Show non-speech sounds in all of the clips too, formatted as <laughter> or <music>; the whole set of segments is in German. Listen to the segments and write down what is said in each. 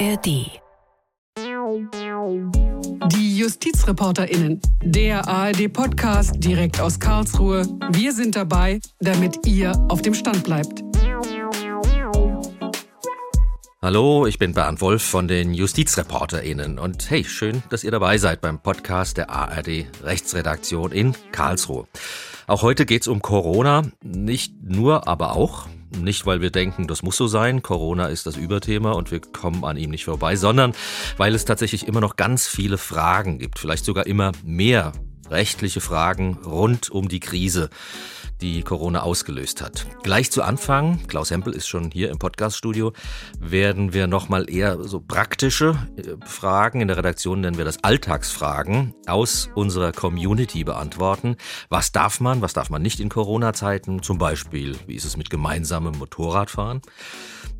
ARD. Die JustizreporterInnen, der ARD-Podcast direkt aus Karlsruhe. Wir sind dabei, damit ihr auf dem Stand bleibt. Hallo, ich bin Bernd Wolf von den JustizreporterInnen und hey, schön, dass ihr dabei seid beim Podcast der ARD Rechtsredaktion in Karlsruhe. Auch heute geht's um Corona, nicht nur, aber auch. Nicht, weil wir denken, das muss so sein, Corona ist das Überthema und wir kommen an ihm nicht vorbei, sondern weil es tatsächlich immer noch ganz viele Fragen gibt, vielleicht sogar immer mehr rechtliche Fragen rund um die Krise die Corona ausgelöst hat. Gleich zu Anfang, Klaus Hempel ist schon hier im Podcaststudio, werden wir nochmal eher so praktische äh, Fragen, in der Redaktion nennen wir das Alltagsfragen, aus unserer Community beantworten. Was darf man, was darf man nicht in Corona-Zeiten? Zum Beispiel, wie ist es mit gemeinsamem Motorradfahren?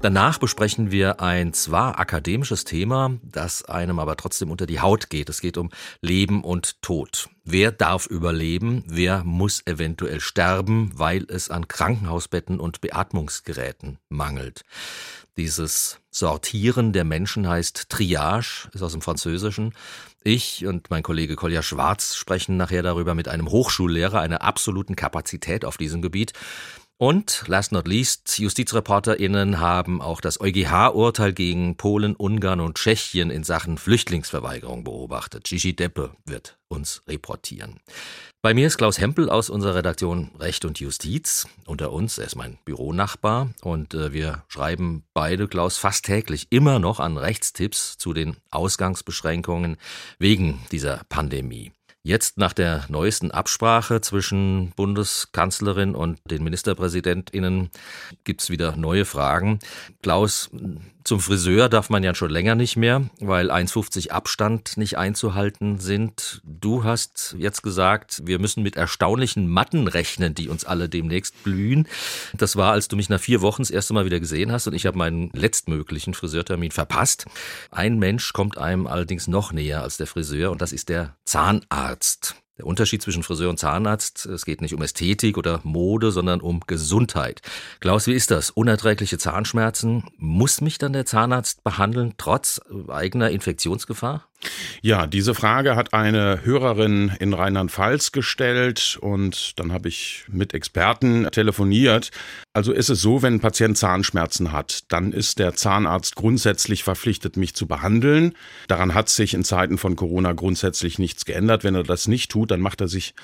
Danach besprechen wir ein zwar akademisches Thema, das einem aber trotzdem unter die Haut geht. Es geht um Leben und Tod. Wer darf überleben? Wer muss eventuell sterben, weil es an Krankenhausbetten und Beatmungsgeräten mangelt? Dieses Sortieren der Menschen heißt Triage, ist aus dem Französischen. Ich und mein Kollege Kolja Schwarz sprechen nachher darüber mit einem Hochschullehrer einer absoluten Kapazität auf diesem Gebiet. Und last not least, JustizreporterInnen haben auch das EuGH-Urteil gegen Polen, Ungarn und Tschechien in Sachen Flüchtlingsverweigerung beobachtet. Gigi Deppe wird uns reportieren. Bei mir ist Klaus Hempel aus unserer Redaktion Recht und Justiz. Unter uns, er ist mein Büronachbar und äh, wir schreiben beide, Klaus, fast täglich immer noch an Rechtstipps zu den Ausgangsbeschränkungen wegen dieser Pandemie. Jetzt nach der neuesten Absprache zwischen Bundeskanzlerin und den Ministerpräsidentinnen gibt's wieder neue Fragen. Klaus, zum Friseur darf man ja schon länger nicht mehr, weil 1,50 Abstand nicht einzuhalten sind. Du hast jetzt gesagt, wir müssen mit erstaunlichen Matten rechnen, die uns alle demnächst blühen. Das war, als du mich nach vier Wochen das erste Mal wieder gesehen hast und ich habe meinen letztmöglichen Friseurtermin verpasst. Ein Mensch kommt einem allerdings noch näher als der Friseur und das ist der Zahnarzt. Der Unterschied zwischen Friseur und Zahnarzt, es geht nicht um Ästhetik oder Mode, sondern um Gesundheit. Klaus, wie ist das? Unerträgliche Zahnschmerzen. Muss mich dann der Zahnarzt behandeln, trotz eigener Infektionsgefahr? Ja, diese Frage hat eine Hörerin in Rheinland-Pfalz gestellt und dann habe ich mit Experten telefoniert. Also ist es so, wenn ein Patient Zahnschmerzen hat, dann ist der Zahnarzt grundsätzlich verpflichtet, mich zu behandeln. Daran hat sich in Zeiten von Corona grundsätzlich nichts geändert. Wenn er das nicht tut, dann macht er sich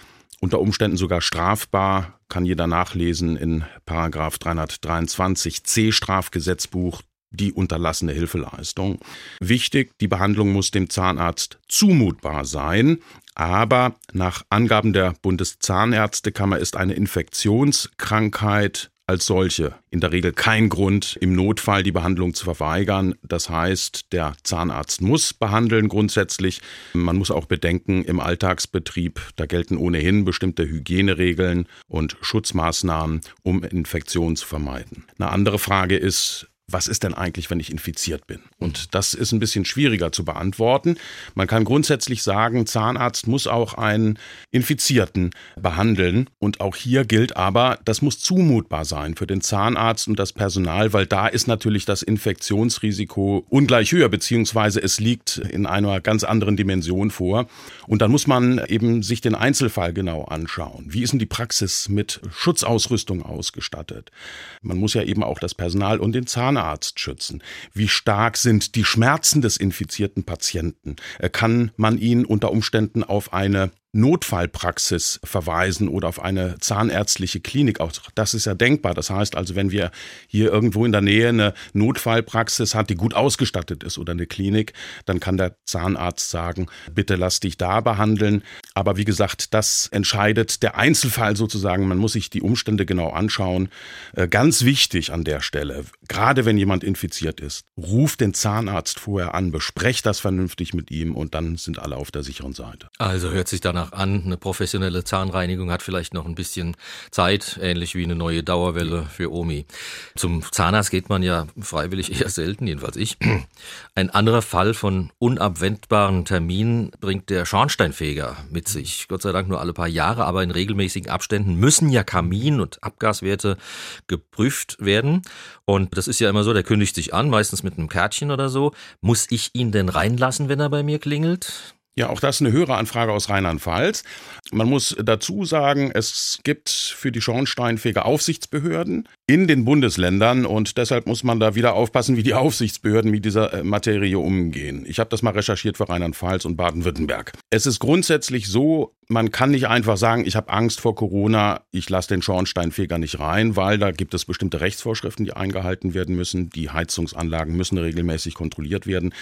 unter Umständen sogar strafbar, kann jeder nachlesen in Paragraph 323c Strafgesetzbuch die unterlassene Hilfeleistung. Wichtig, die Behandlung muss dem Zahnarzt zumutbar sein, aber nach Angaben der Bundeszahnärztekammer ist eine Infektionskrankheit als solche in der Regel kein Grund, im Notfall die Behandlung zu verweigern. Das heißt, der Zahnarzt muss behandeln grundsätzlich. Man muss auch bedenken, im Alltagsbetrieb, da gelten ohnehin bestimmte Hygieneregeln und Schutzmaßnahmen, um Infektionen zu vermeiden. Eine andere Frage ist, was ist denn eigentlich, wenn ich infiziert bin? Und das ist ein bisschen schwieriger zu beantworten. Man kann grundsätzlich sagen, Zahnarzt muss auch einen Infizierten behandeln. Und auch hier gilt aber, das muss zumutbar sein für den Zahnarzt und das Personal, weil da ist natürlich das Infektionsrisiko ungleich höher, beziehungsweise es liegt in einer ganz anderen Dimension vor. Und dann muss man eben sich den Einzelfall genau anschauen. Wie ist denn die Praxis mit Schutzausrüstung ausgestattet? Man muss ja eben auch das Personal und den Zahnarzt Zahnarzt schützen? Wie stark sind die Schmerzen des infizierten Patienten? Äh, kann man ihn unter Umständen auf eine Notfallpraxis verweisen oder auf eine zahnärztliche Klinik. Auch das ist ja denkbar. Das heißt also, wenn wir hier irgendwo in der Nähe eine Notfallpraxis hat, die gut ausgestattet ist oder eine Klinik, dann kann der Zahnarzt sagen, bitte lass dich da behandeln. Aber wie gesagt, das entscheidet der Einzelfall sozusagen. Man muss sich die Umstände genau anschauen. Äh, ganz wichtig an der Stelle, gerade wenn jemand infiziert ist, ruft den Zahnarzt vorher an, besprecht das vernünftig mit ihm und dann sind alle auf der sicheren Seite. Also hört sich dann danach an. Eine professionelle Zahnreinigung hat vielleicht noch ein bisschen Zeit, ähnlich wie eine neue Dauerwelle für Omi. Zum Zahnarzt geht man ja freiwillig eher selten, jedenfalls ich. Ein anderer Fall von unabwendbaren Terminen bringt der Schornsteinfeger mit sich. Gott sei Dank nur alle paar Jahre, aber in regelmäßigen Abständen müssen ja Kamin- und Abgaswerte geprüft werden. Und das ist ja immer so, der kündigt sich an, meistens mit einem Kärtchen oder so. Muss ich ihn denn reinlassen, wenn er bei mir klingelt? Ja, auch das ist eine höhere Anfrage aus Rheinland-Pfalz. Man muss dazu sagen, es gibt für die Schornsteinfeger Aufsichtsbehörden in den Bundesländern und deshalb muss man da wieder aufpassen, wie die <laughs> Aufsichtsbehörden mit dieser äh, Materie umgehen. Ich habe das mal recherchiert für Rheinland-Pfalz und Baden-Württemberg. Es ist grundsätzlich so, man kann nicht einfach sagen, ich habe Angst vor Corona, ich lasse den Schornsteinfeger nicht rein, weil da gibt es bestimmte Rechtsvorschriften, die eingehalten werden müssen. Die Heizungsanlagen müssen regelmäßig kontrolliert werden.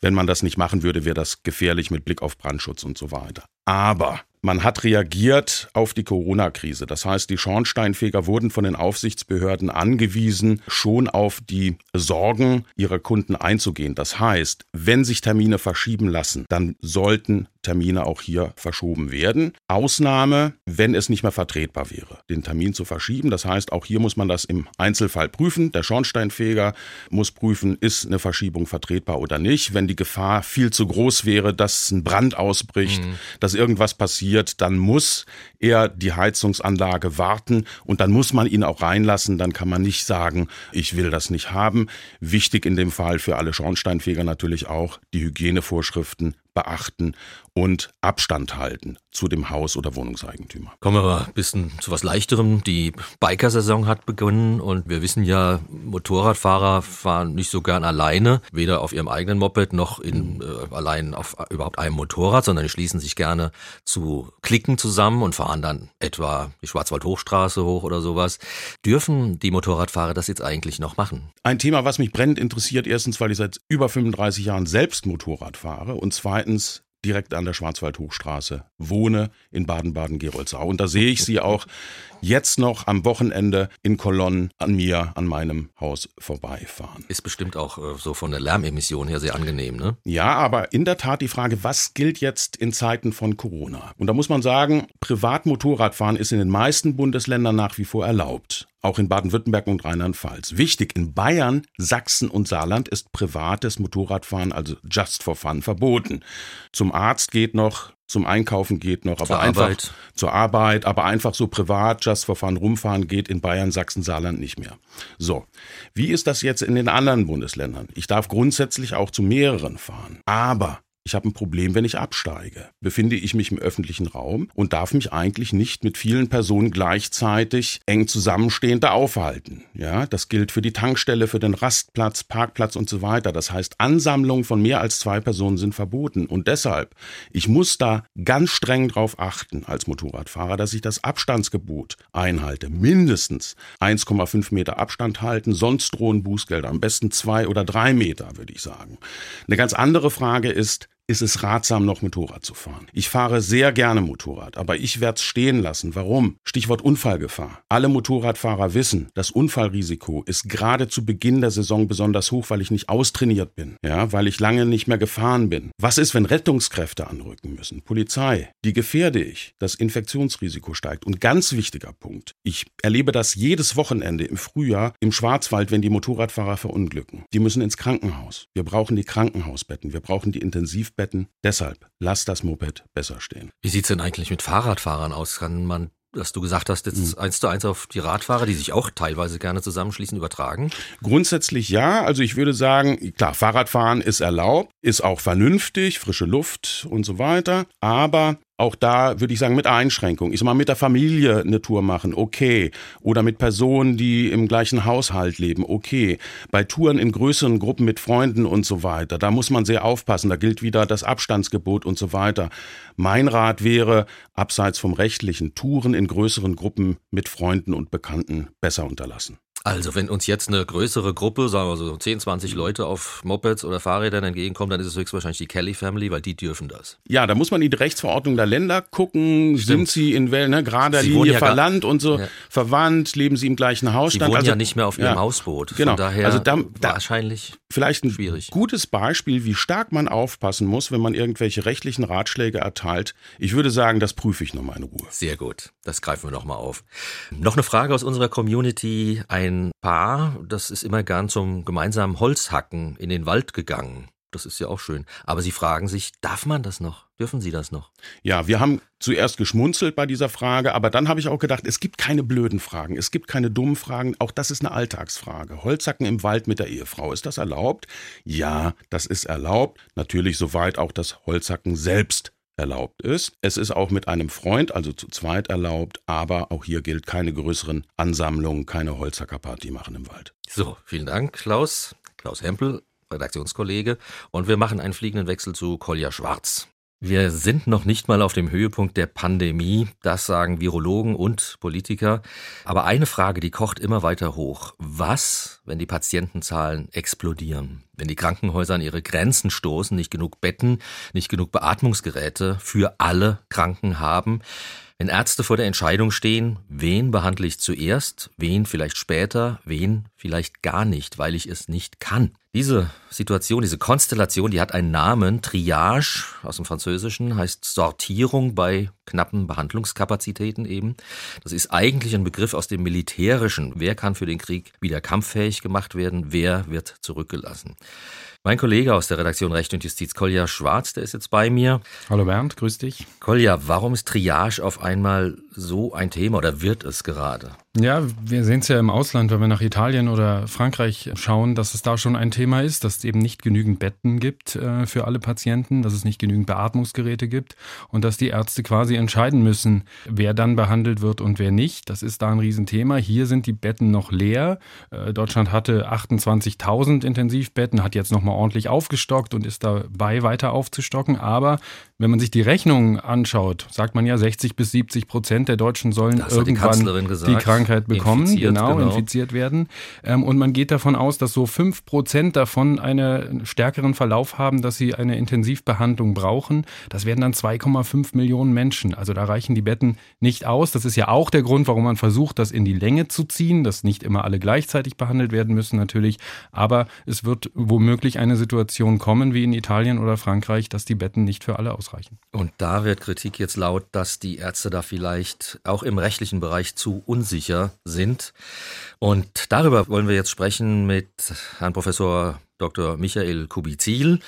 Wenn man das nicht machen würde, wäre das gefährlich mit Blick auf Brandschutz und so weiter. Aber man hat reagiert auf die Corona-Krise. Das heißt, die Schornsteinfeger wurden von den Aufsichtsbehörden angewiesen, schon auf die Sorgen ihrer Kunden einzugehen. Das heißt, wenn sich Termine verschieben lassen, dann sollten Termine auch hier verschoben werden. Ausnahme, wenn es nicht mehr vertretbar wäre, den Termin zu verschieben. Das heißt, auch hier muss man das im Einzelfall prüfen. Der Schornsteinfeger muss prüfen, ist eine Verschiebung vertretbar oder nicht. Wenn die Gefahr viel zu groß wäre, dass ein Brand ausbricht, mhm. dass irgendwas passiert, dann muss er die Heizungsanlage warten und dann muss man ihn auch reinlassen. Dann kann man nicht sagen, ich will das nicht haben. Wichtig in dem Fall für alle Schornsteinfeger natürlich auch die Hygienevorschriften beachten und Abstand halten zu dem Haus- oder Wohnungseigentümer. Kommen wir mal ein bisschen zu was Leichterem. Die Bikersaison hat begonnen und wir wissen ja, Motorradfahrer fahren nicht so gern alleine, weder auf ihrem eigenen Moped noch in, äh, allein auf überhaupt einem Motorrad, sondern die schließen sich gerne zu Klicken zusammen und fahren dann etwa die Schwarzwald-Hochstraße hoch oder sowas. Dürfen die Motorradfahrer das jetzt eigentlich noch machen? Ein Thema, was mich brennend interessiert, erstens, weil ich seit über 35 Jahren selbst Motorrad fahre und zweitens, direkt an der Schwarzwald-Hochstraße wohne in Baden-Baden-Gerolzau. Und da sehe ich sie auch jetzt noch am Wochenende in Kolonnen an mir, an meinem Haus vorbeifahren. Ist bestimmt auch äh, so von der Lärmemission her sehr angenehm, ne? Ja, aber in der Tat die Frage, was gilt jetzt in Zeiten von Corona? Und da muss man sagen, Privatmotorradfahren ist in den meisten Bundesländern nach wie vor erlaubt. Auch in Baden-Württemberg und Rheinland-Pfalz. Wichtig, in Bayern, Sachsen und Saarland ist privates Motorradfahren, also just for fun, verboten. Zum Arzt geht noch, zum Einkaufen geht noch, aber zur einfach Arbeit. zur Arbeit, aber einfach so privat, just for fun rumfahren geht in Bayern, Sachsen, Saarland nicht mehr. So. Wie ist das jetzt in den anderen Bundesländern? Ich darf grundsätzlich auch zu mehreren fahren. Aber ich habe ein Problem, wenn ich absteige. Befinde ich mich im öffentlichen Raum und darf mich eigentlich nicht mit vielen Personen gleichzeitig eng zusammenstehend aufhalten. Ja, das gilt für die Tankstelle, für den Rastplatz, Parkplatz und so weiter. Das heißt, Ansammlungen von mehr als zwei Personen sind verboten. Und deshalb, ich muss da ganz streng drauf achten als Motorradfahrer, dass ich das Abstandsgebot einhalte. Mindestens 1,5 Meter Abstand halten, sonst drohen Bußgelder. Am besten zwei oder drei Meter, würde ich sagen. Eine ganz andere Frage ist, ist es ratsam, noch Motorrad zu fahren. Ich fahre sehr gerne Motorrad, aber ich werde es stehen lassen. Warum? Stichwort Unfallgefahr. Alle Motorradfahrer wissen, das Unfallrisiko ist gerade zu Beginn der Saison besonders hoch, weil ich nicht austrainiert bin, ja, weil ich lange nicht mehr gefahren bin. Was ist, wenn Rettungskräfte anrücken müssen? Polizei, die gefährde ich. Das Infektionsrisiko steigt. Und ganz wichtiger Punkt, ich erlebe das jedes Wochenende im Frühjahr im Schwarzwald, wenn die Motorradfahrer verunglücken. Die müssen ins Krankenhaus. Wir brauchen die Krankenhausbetten, wir brauchen die Intensivbetten. Betten. Deshalb lass das Moped besser stehen. Wie sieht es denn eigentlich mit Fahrradfahrern aus? Kann man dass du gesagt hast, jetzt mhm. eins zu eins auf die Radfahrer, die sich auch teilweise gerne zusammenschließen, übertragen? Grundsätzlich ja. Also ich würde sagen, klar, Fahrradfahren ist erlaubt, ist auch vernünftig, frische Luft und so weiter. Aber auch da würde ich sagen, mit Einschränkung. Ich sag mal, mit der Familie eine Tour machen, okay. Oder mit Personen, die im gleichen Haushalt leben, okay. Bei Touren in größeren Gruppen mit Freunden und so weiter, da muss man sehr aufpassen. Da gilt wieder das Abstandsgebot und so weiter. Mein Rat wäre, abseits vom rechtlichen, Touren in größeren Gruppen mit Freunden und Bekannten besser unterlassen. Also, wenn uns jetzt eine größere Gruppe, sagen wir so 10, 20 Leute auf Mopeds oder Fahrrädern entgegenkommt, dann ist es höchstwahrscheinlich die Kelly Family, weil die dürfen das. Ja, da muss man in die Rechtsverordnung der Länder gucken. Stimmt. Sind sie in wel, ne, gerader Linie ja verlandt und so ja. verwandt? Leben sie im gleichen Hausstand? Sie wohnen also, ja nicht mehr auf ihrem ja, Hausboot. Genau. Von daher also da, da wahrscheinlich vielleicht ein schwierig. gutes Beispiel, wie stark man aufpassen muss, wenn man irgendwelche rechtlichen Ratschläge erteilt. Ich würde sagen, das prüfe ich nochmal in Ruhe. Sehr gut. Das greifen wir nochmal auf. Noch eine Frage aus unserer Community. Ein Paar, das ist immer gern zum gemeinsamen Holzhacken in den Wald gegangen. Das ist ja auch schön. Aber Sie fragen sich, darf man das noch? Dürfen Sie das noch? Ja, wir haben zuerst geschmunzelt bei dieser Frage, aber dann habe ich auch gedacht, es gibt keine blöden Fragen, es gibt keine dummen Fragen. Auch das ist eine Alltagsfrage. Holzhacken im Wald mit der Ehefrau, ist das erlaubt? Ja, das ist erlaubt. Natürlich soweit auch das Holzhacken selbst erlaubt ist. Es ist auch mit einem Freund, also zu zweit erlaubt, aber auch hier gilt keine größeren Ansammlungen, keine Holzhackerparty machen im Wald. So, vielen Dank, Klaus. Klaus Hempel, Redaktionskollege. Und wir machen einen fliegenden Wechsel zu Kolja Schwarz. Wir sind noch nicht mal auf dem Höhepunkt der Pandemie, das sagen Virologen und Politiker. Aber eine Frage, die kocht immer weiter hoch. Was, wenn die Patientenzahlen explodieren? Wenn die Krankenhäuser an ihre Grenzen stoßen, nicht genug Betten, nicht genug Beatmungsgeräte für alle Kranken haben? Wenn Ärzte vor der Entscheidung stehen, wen behandle ich zuerst, wen vielleicht später, wen vielleicht gar nicht, weil ich es nicht kann. Diese Situation, diese Konstellation, die hat einen Namen, Triage aus dem Französischen, heißt Sortierung bei knappen Behandlungskapazitäten eben. Das ist eigentlich ein Begriff aus dem Militärischen. Wer kann für den Krieg wieder kampffähig gemacht werden? Wer wird zurückgelassen? Mein Kollege aus der Redaktion Recht und Justiz, Kolja Schwarz, der ist jetzt bei mir. Hallo Bernd, grüß dich. Kolja, warum ist Triage auf einmal so ein Thema oder wird es gerade? Ja, wir sehen es ja im Ausland, wenn wir nach Italien oder Frankreich schauen, dass es da schon ein Thema ist, dass es eben nicht genügend Betten gibt äh, für alle Patienten, dass es nicht genügend Beatmungsgeräte gibt und dass die Ärzte quasi entscheiden müssen, wer dann behandelt wird und wer nicht. Das ist da ein Riesenthema. Hier sind die Betten noch leer. Äh, Deutschland hatte 28.000 Intensivbetten, hat jetzt nochmal ordentlich aufgestockt und ist dabei weiter aufzustocken. Aber wenn man sich die Rechnung anschaut, sagt man ja, 60 bis 70 Prozent der Deutschen sollen irgendwann die, die Krankheit bekommen, infiziert, genau, genau, infiziert werden. Ähm, und man geht davon aus, dass so fünf Prozent davon einen stärkeren Verlauf haben, dass sie eine Intensivbehandlung brauchen. Das werden dann 2,5 Millionen Menschen. Also da reichen die Betten nicht aus. Das ist ja auch der Grund, warum man versucht, das in die Länge zu ziehen, dass nicht immer alle gleichzeitig behandelt werden müssen natürlich. Aber es wird womöglich eine Situation kommen, wie in Italien oder Frankreich, dass die Betten nicht für alle ausreichen. Und da wird Kritik jetzt laut, dass die Ärzte da vielleicht auch im rechtlichen Bereich zu unsicher sind. Und darüber wollen wir jetzt sprechen mit Herrn Professor Dr. Michael Kubizil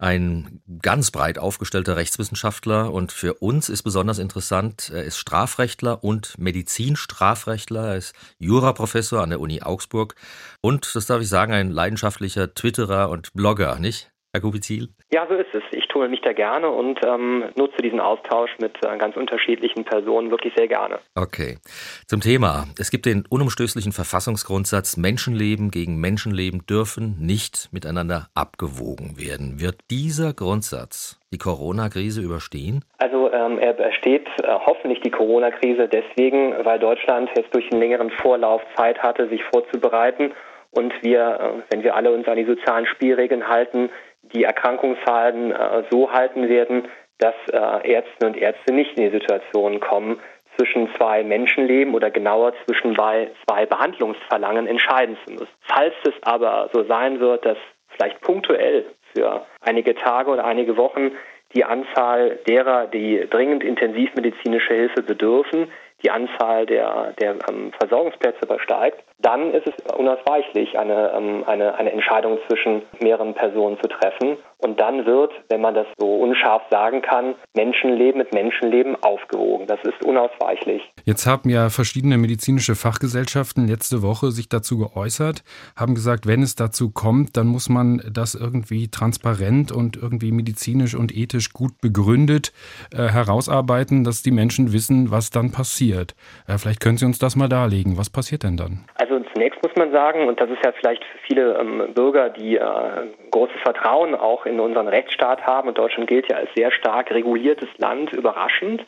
ein ganz breit aufgestellter Rechtswissenschaftler und für uns ist besonders interessant, er ist Strafrechtler und Medizinstrafrechtler, er ist Juraprofessor an der Uni Augsburg und, das darf ich sagen, ein leidenschaftlicher Twitterer und Blogger, nicht? Herr Kubizil? Ja, so ist es. Ich tue mich da gerne und ähm, nutze diesen Austausch mit äh, ganz unterschiedlichen Personen wirklich sehr gerne. Okay. Zum Thema. Es gibt den unumstößlichen Verfassungsgrundsatz, Menschenleben gegen Menschenleben dürfen nicht miteinander abgewogen werden. Wird dieser Grundsatz die Corona-Krise überstehen? Also ähm, er besteht äh, hoffentlich die Corona-Krise deswegen, weil Deutschland jetzt durch einen längeren Vorlauf Zeit hatte, sich vorzubereiten und wir, äh, wenn wir alle uns an die sozialen Spielregeln halten, die Erkrankungszahlen äh, so halten werden, dass äh, Ärzte und Ärzte nicht in die Situation kommen, zwischen zwei Menschenleben oder genauer zwischen zwei, zwei Behandlungsverlangen entscheiden zu müssen. Falls es aber so sein wird, dass vielleicht punktuell für einige Tage oder einige Wochen die Anzahl derer, die dringend intensivmedizinische Hilfe bedürfen, die Anzahl der, der ähm, Versorgungsplätze übersteigt, dann ist es unausweichlich, eine, ähm, eine, eine Entscheidung zwischen mehreren Personen zu treffen. Und dann wird, wenn man das so unscharf sagen kann, Menschenleben mit Menschenleben aufgewogen. Das ist unausweichlich. Jetzt haben ja verschiedene medizinische Fachgesellschaften letzte Woche sich dazu geäußert, haben gesagt, wenn es dazu kommt, dann muss man das irgendwie transparent und irgendwie medizinisch und ethisch gut begründet äh, herausarbeiten, dass die Menschen wissen, was dann passiert. Äh, vielleicht können Sie uns das mal darlegen. Was passiert denn dann? Also zunächst muss man sagen, und das ist ja vielleicht für viele ähm, Bürger, die äh, großes Vertrauen auch in unseren Rechtsstaat haben, und Deutschland gilt ja als sehr stark reguliertes Land, überraschend,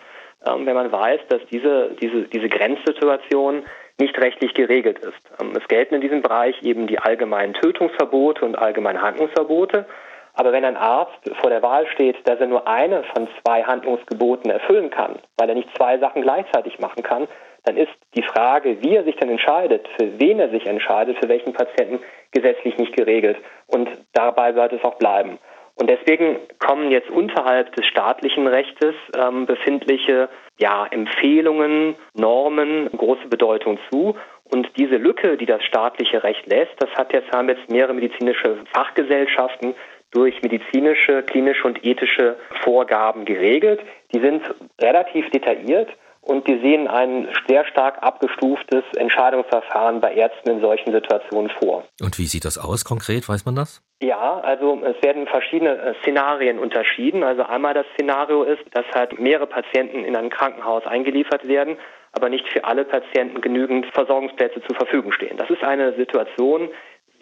ähm, wenn man weiß, dass diese, diese, diese Grenzsituation nicht rechtlich geregelt ist. Ähm, es gelten in diesem Bereich eben die allgemeinen Tötungsverbote und allgemeinen Handlungsverbote. Aber wenn ein Arzt vor der Wahl steht, dass er nur eine von zwei Handlungsgeboten erfüllen kann, weil er nicht zwei Sachen gleichzeitig machen kann, dann ist die Frage, wie er sich dann entscheidet, für wen er sich entscheidet, für welchen Patienten gesetzlich nicht geregelt. Und dabei sollte es auch bleiben. Und deswegen kommen jetzt unterhalb des staatlichen Rechtes ähm, befindliche ja, Empfehlungen, Normen große Bedeutung zu. Und diese Lücke, die das staatliche Recht lässt, das hat jetzt, haben jetzt mehrere medizinische Fachgesellschaften durch medizinische, klinische und ethische Vorgaben geregelt. Die sind relativ detailliert und die sehen ein sehr stark abgestuftes Entscheidungsverfahren bei Ärzten in solchen Situationen vor. Und wie sieht das aus konkret? Weiß man das? Ja, also es werden verschiedene äh, Szenarien unterschieden. Also einmal das Szenario ist, dass halt mehrere Patienten in ein Krankenhaus eingeliefert werden, aber nicht für alle Patienten genügend Versorgungsplätze zur Verfügung stehen. Das ist eine Situation,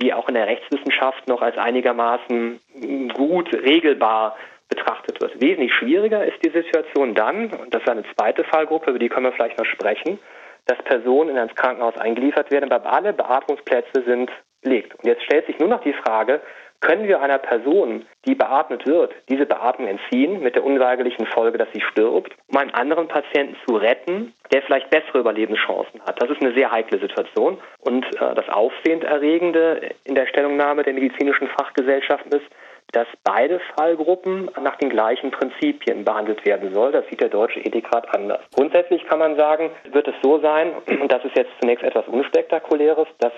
die auch in der Rechtswissenschaft noch als einigermaßen gut regelbar betrachtet wird. Wesentlich schwieriger ist die Situation dann, und das ist eine zweite Fallgruppe, über die können wir vielleicht noch sprechen, dass Personen in ein Krankenhaus eingeliefert werden, aber alle Beatmungsplätze sind belegt. Und jetzt stellt sich nur noch die Frage, können wir einer Person, die beatmet wird, diese Beatmung entziehen, mit der unweigerlichen Folge, dass sie stirbt, um einen anderen Patienten zu retten, der vielleicht bessere Überlebenschancen hat. Das ist eine sehr heikle Situation. Und äh, das Aufsehenderregende in der Stellungnahme der medizinischen Fachgesellschaften ist, dass beide Fallgruppen nach den gleichen Prinzipien behandelt werden soll. Das sieht der Deutsche Ethikrat anders. Grundsätzlich kann man sagen, wird es so sein, und das ist jetzt zunächst etwas unspektakuläres, dass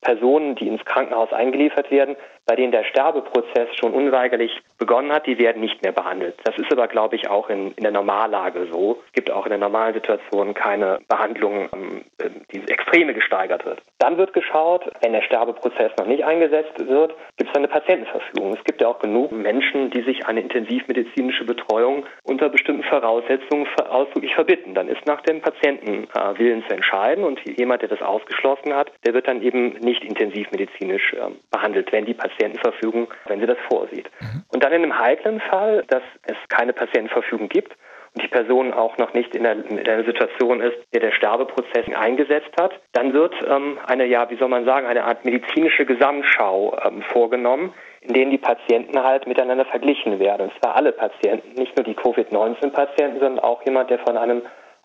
Personen, die ins Krankenhaus eingeliefert werden, bei denen der Sterbeprozess schon unweigerlich begonnen hat, die werden nicht mehr behandelt. Das ist aber, glaube ich, auch in, in der Normallage so. Es gibt auch in der normalen Situation keine Behandlung, ähm, die Extreme gesteigert wird. Dann wird geschaut, wenn der Sterbeprozess noch nicht eingesetzt wird, gibt es eine Patientenverfügung. Es gibt ja auch genug Menschen, die sich eine intensivmedizinische Betreuung unter bestimmten Voraussetzungen ausdrücklich verbitten. Dann ist nach dem Patientenwillen zu entscheiden und jemand, der das ausgeschlossen hat, der wird dann eben nicht intensivmedizinisch ähm, behandelt, wenn die Patientenverfügung, wenn sie das vorsieht. Mhm. Und dann in einem heiklen Fall, dass es keine Patientenverfügung gibt, und die Person auch noch nicht in der, in der Situation ist, der der Sterbeprozess eingesetzt hat, dann wird ähm, eine, ja, wie soll man sagen, eine Art medizinische Gesamtschau ähm, vorgenommen, in denen die Patienten halt miteinander verglichen werden. Und zwar alle Patienten, nicht nur die Covid-19-Patienten, sondern auch jemand, der von einem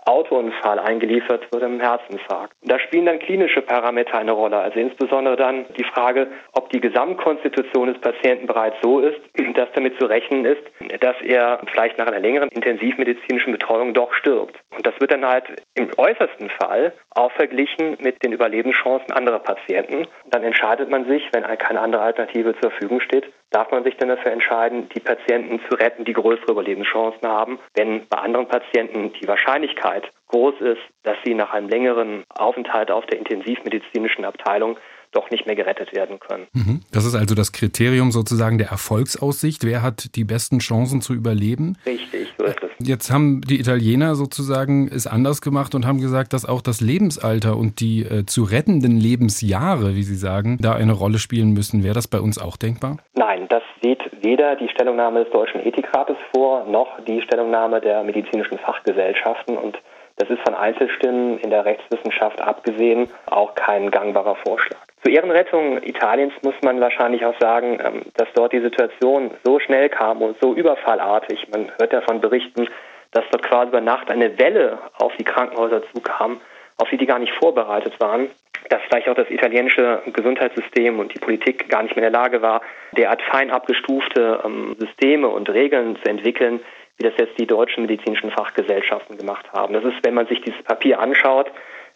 Autounfall eingeliefert wird im Herzinfarkt. Da spielen dann klinische Parameter eine Rolle, also insbesondere dann die Frage, ob die Gesamtkonstitution des Patienten bereits so ist, <clears throat> dass damit zu rechnen ist, dass er vielleicht nach einer längeren intensivmedizinischen Betreuung doch stirbt. Und das wird dann halt im äußersten Fall auch verglichen mit den Überlebenschancen anderer Patienten. Dann entscheidet man sich, wenn keine andere Alternative zur Verfügung steht, darf man sich dann dafür entscheiden, die Patienten zu retten, die größere Überlebenschancen haben. Wenn bei anderen Patienten die Wahrscheinlichkeit groß ist, dass sie nach einem längeren Aufenthalt auf der intensivmedizinischen Abteilung doch nicht mehr gerettet werden können. Mhm. Das ist also das Kriterium sozusagen der Erfolgsaussicht. Wer hat die besten Chancen zu überleben? Richtig, so ist es. Jetzt haben die Italiener sozusagen es anders gemacht und haben gesagt, dass auch das Lebensalter und die äh, zu rettenden Lebensjahre, wie Sie sagen, da eine Rolle spielen müssen. Wäre das bei uns auch denkbar? Nein, das sieht weder die Stellungnahme des Deutschen Ethikrates vor, noch die Stellungnahme der medizinischen Fachgesellschaften und das ist von Einzelstimmen in der Rechtswissenschaft abgesehen auch kein gangbarer Vorschlag. Zur Ehrenrettung Italiens muss man wahrscheinlich auch sagen, ähm, dass dort die Situation so schnell kam und so überfallartig. Man hört ja von Berichten, dass dort quasi über Nacht eine Welle auf die Krankenhäuser zukam, auf die die gar nicht vorbereitet waren, dass vielleicht auch das italienische Gesundheitssystem und die Politik gar nicht mehr in der Lage war, derart fein abgestufte ähm, Systeme und Regeln zu entwickeln, wie das jetzt die deutschen medizinischen Fachgesellschaften gemacht haben. Das ist, wenn man sich dieses Papier anschaut,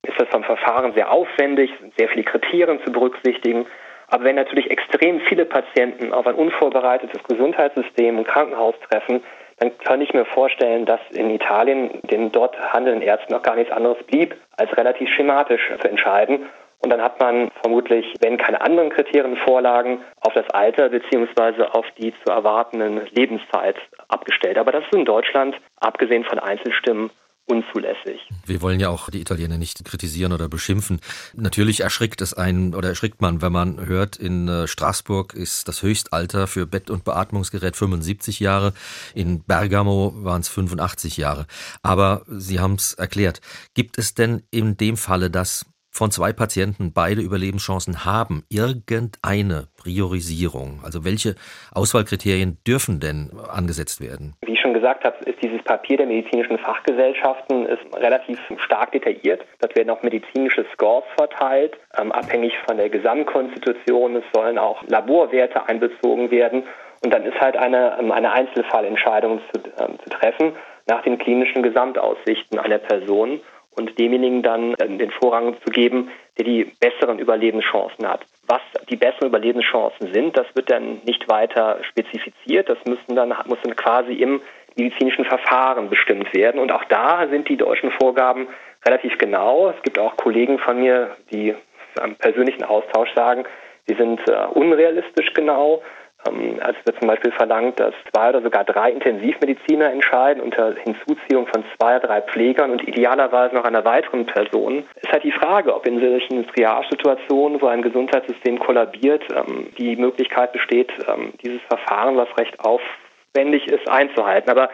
ist das vom Verfahren sehr aufwendig, sind sehr viele Kriterien zu berücksichtigen. Aber wenn natürlich extrem viele Patienten auf ein unvorbereitetes Gesundheitssystem und Krankenhaus treffen, dann kann ich mir vorstellen, dass in Italien den dort handelnden Ärzten noch gar nichts anderes blieb, als relativ schematisch zu entscheiden. Und dann hat man vermutlich, wenn keine anderen Kriterien vorlagen, auf das Alter beziehungsweise auf die zu erwartenden Lebenszeit abgestellt. Aber das ist in Deutschland, abgesehen von Einzelstimmen, unzulässig. Wir wollen ja auch die Italiener nicht kritisieren oder beschimpfen. Natürlich erschrickt es einen oder erschrickt man, wenn man hört, in äh, Straßburg ist das Höchstalter für Bett- und Beatmungsgerät 75 Jahre, in Bergamo waren es 85 Jahre. Aber Sie haben es erklärt. Gibt es denn in dem Falle, dass von zwei Patienten beide Überlebenschancen haben, irgendeine Priorisierung? Also welche Auswahlkriterien dürfen denn angesetzt werden? Wie ich schon gesagt habe, ist dieses Papier der medizinischen Fachgesellschaften ist relativ stark detailliert. Dort werden auch medizinische Scores verteilt, ähm, abhängig von der Gesamtkonstitution. Es sollen auch Laborwerte einbezogen werden. Und dann ist halt eine, ähm, eine Einzelfallentscheidung zu, ähm, zu treffen nach den klinischen Gesamtaussichten einer Person und demjenigen dann äh, den Vorrang zu geben, der die besseren Überlebenschancen hat. Was die besseren Überlebenschancen sind, das wird dann nicht weiter spezifiziert. Das müssen dann, muss dann quasi im medizinischen Verfahren bestimmt werden. Und auch da sind die deutschen Vorgaben relativ genau. Es gibt auch Kollegen von mir, die am persönlichen Austausch sagen, die sind äh, unrealistisch genau. Ähm, als wird zum Beispiel verlangt, dass zwei oder sogar drei Intensivmediziner entscheiden unter Hinzuziehung von zwei, drei Pflegern und idealerweise noch einer weiteren Person, ist halt die Frage, ob in solchen Triage-Situationen, wo ein Gesundheitssystem kollabiert, ähm, die Möglichkeit besteht, ähm, dieses Verfahren, was recht aufwendig ist, einzuhalten. Aber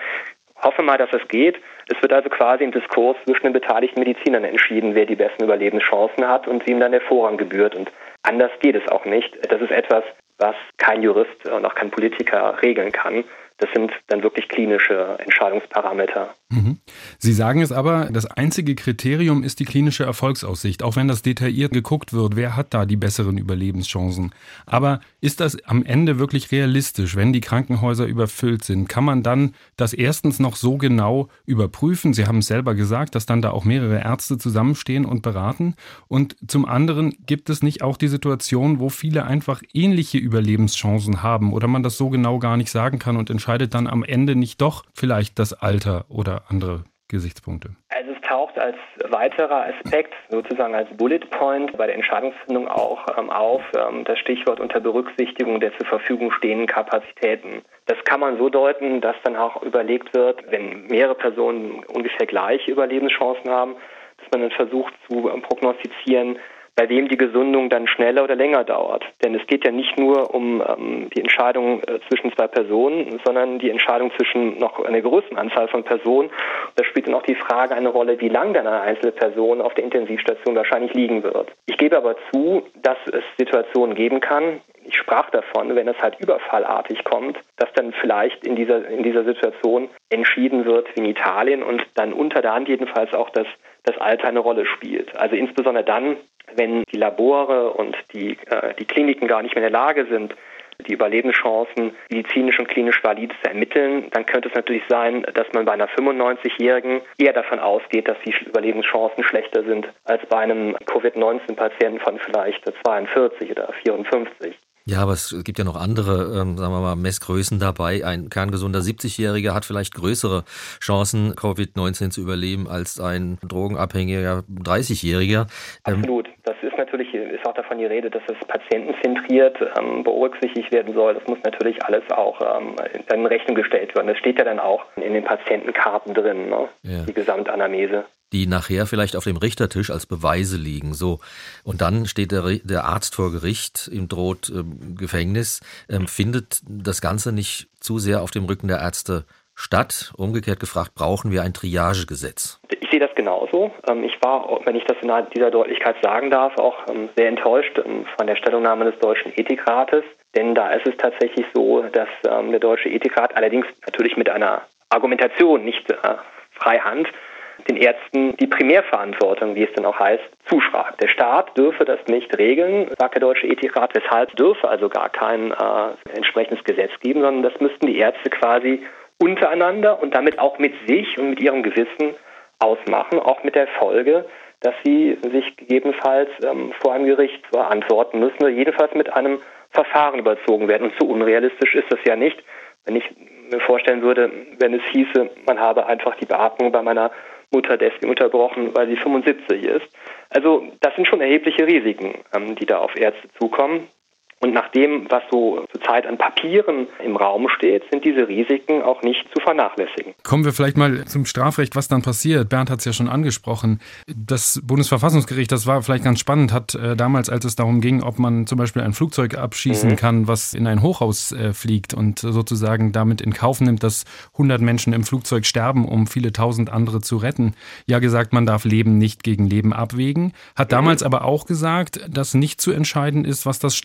hoffe mal, dass es geht. Es wird also quasi im Diskurs zwischen den beteiligten Medizinern entschieden, wer die besten Überlebenschancen hat und wem dann der Vorrang gebührt. Und anders geht es auch nicht. Das ist etwas, was kein Jurist und auch kein Politiker regeln kann. Das sind dann wirklich klinische Entscheidungsparameter. Mhm. Sie sagen es aber, das einzige Kriterium ist die klinische Erfolgsaussicht, auch wenn das detailliert geguckt wird, wer hat da die besseren Überlebenschancen. Aber ist das am Ende wirklich realistisch, wenn die Krankenhäuser überfüllt sind? Kann man dann das erstens noch so genau überprüfen? Sie haben es selber gesagt, dass dann da auch mehrere Ärzte zusammenstehen und beraten. Und zum anderen gibt es nicht auch die Situation, wo viele einfach ähnliche Überlebenschancen haben oder man das so genau gar nicht sagen kann und entscheidet, entscheidet dann am Ende nicht doch vielleicht das Alter oder andere Gesichtspunkte? Also es taucht als weiterer Aspekt, sozusagen als Bullet Point bei der Entscheidungsfindung auch ähm, auf, ähm, das Stichwort unter Berücksichtigung der zur Verfügung stehenden Kapazitäten. Das kann man so deuten, dass dann auch überlegt wird, wenn mehrere Personen ungefähr gleiche Überlebenschancen haben, dass man dann versucht zu ähm, prognostizieren, bei wem die Gesundung dann schneller oder länger dauert. Denn es geht ja nicht nur um ähm, die Entscheidung äh, zwischen zwei Personen, sondern die Entscheidung zwischen noch einer größeren Anzahl von Personen. Da spielt dann auch die Frage eine Rolle, wie lange dann eine einzelne Person auf der Intensivstation wahrscheinlich liegen wird. Ich gebe aber zu, dass es Situationen geben kann, ich sprach davon, wenn es halt überfallartig kommt, dass dann vielleicht in dieser, in dieser Situation entschieden wird wie in Italien und dann unter der Hand jedenfalls auch das, das Alter eine Rolle spielt. Also insbesondere dann, wenn die Labore und die, äh, die Kliniken gar nicht mehr in der Lage sind, die Überlebenschancen medizinisch und klinisch valid zu ermitteln, dann könnte es natürlich sein, dass man bei einer 95-Jährigen eher davon ausgeht, dass die Überlebenschancen schlechter sind als bei einem Covid-19-Patienten von vielleicht 42 oder 54. Ja, aber es gibt ja noch andere, ähm, sagen wir mal, Messgrößen dabei. Ein kerngesunder 70-Jähriger hat vielleicht größere Chancen, Covid-19 zu überleben, als ein drogenabhängiger 30-Jähriger. Ähm, Absolut. Das ist natürlich, ist auch davon die Rede, dass es patientenzentriert ähm, berücksichtigt werden soll. Das muss natürlich alles auch ähm, in Rechnung gestellt werden. Das steht ja dann auch in den Patientenkarten drin, ne? ja. die Gesamtanamnese die nachher vielleicht auf dem Richtertisch als Beweise liegen. So und dann steht der, der Arzt vor Gericht, ihm droht ähm, Gefängnis. Ähm, findet das Ganze nicht zu sehr auf dem Rücken der Ärzte statt? Umgekehrt gefragt, brauchen wir ein Triagegesetz? Ich sehe das genauso. Ähm, ich war, wenn ich das in dieser Deutlichkeit sagen darf, auch ähm, sehr enttäuscht ähm, von der Stellungnahme des Deutschen Ethikrates. Denn da ist es tatsächlich so, dass der Deutsche Ethikrat allerdings natürlich mit einer Argumentation, nicht äh, freihand, den Ärzten die Primärverantwortung, wie es dann auch heißt, zuschreibt. Der Staat dürfe das nicht regeln, sagt der Deutsche Ethikrat, weshalb dürfe also gar kein äh, entsprechendes Gesetz geben, sondern das müssten die Ärzte quasi untereinander und damit auch mit sich und mit ihrem Gewissen ausmachen, auch mit der Folge, dass sie sich gegebenenfalls ähm, vor einem Gericht verantworten müssen oder jedenfalls mit einem Verfahren überzogen werden. Und so unrealistisch ist das ja nicht. Wenn ich mir vorstellen würde, wenn es hieße, man habe einfach die Beatmung bei meiner Mutter deswegen unterbrochen, weil sie 75 ist. Also das sind schon erhebliche Risiken, ähm, die da auf Ärzte zukommen. Und nach dem, was so zu Entscheid an Papieren im Raum steht, sind diese Risiken auch nicht zu vernachlässigen. Kommen wir vielleicht mal zum Strafrecht, was dann passiert. Bernd hat es ja schon angesprochen. Das Bundesverfassungsgericht, das war vielleicht ganz spannend, hat äh, damals, als es darum ging, ob man zum Beispiel ein Flugzeug abschießen mhm. kann, was in ein Hochhaus äh, fliegt und sozusagen damit in Kauf nimmt, dass 100 Menschen im Flugzeug sterben, um viele tausend andere zu retten, ja gesagt, man darf Leben nicht gegen Leben abwägen. Hat mhm. damals aber auch gesagt, dass nicht zu entscheiden ist, was das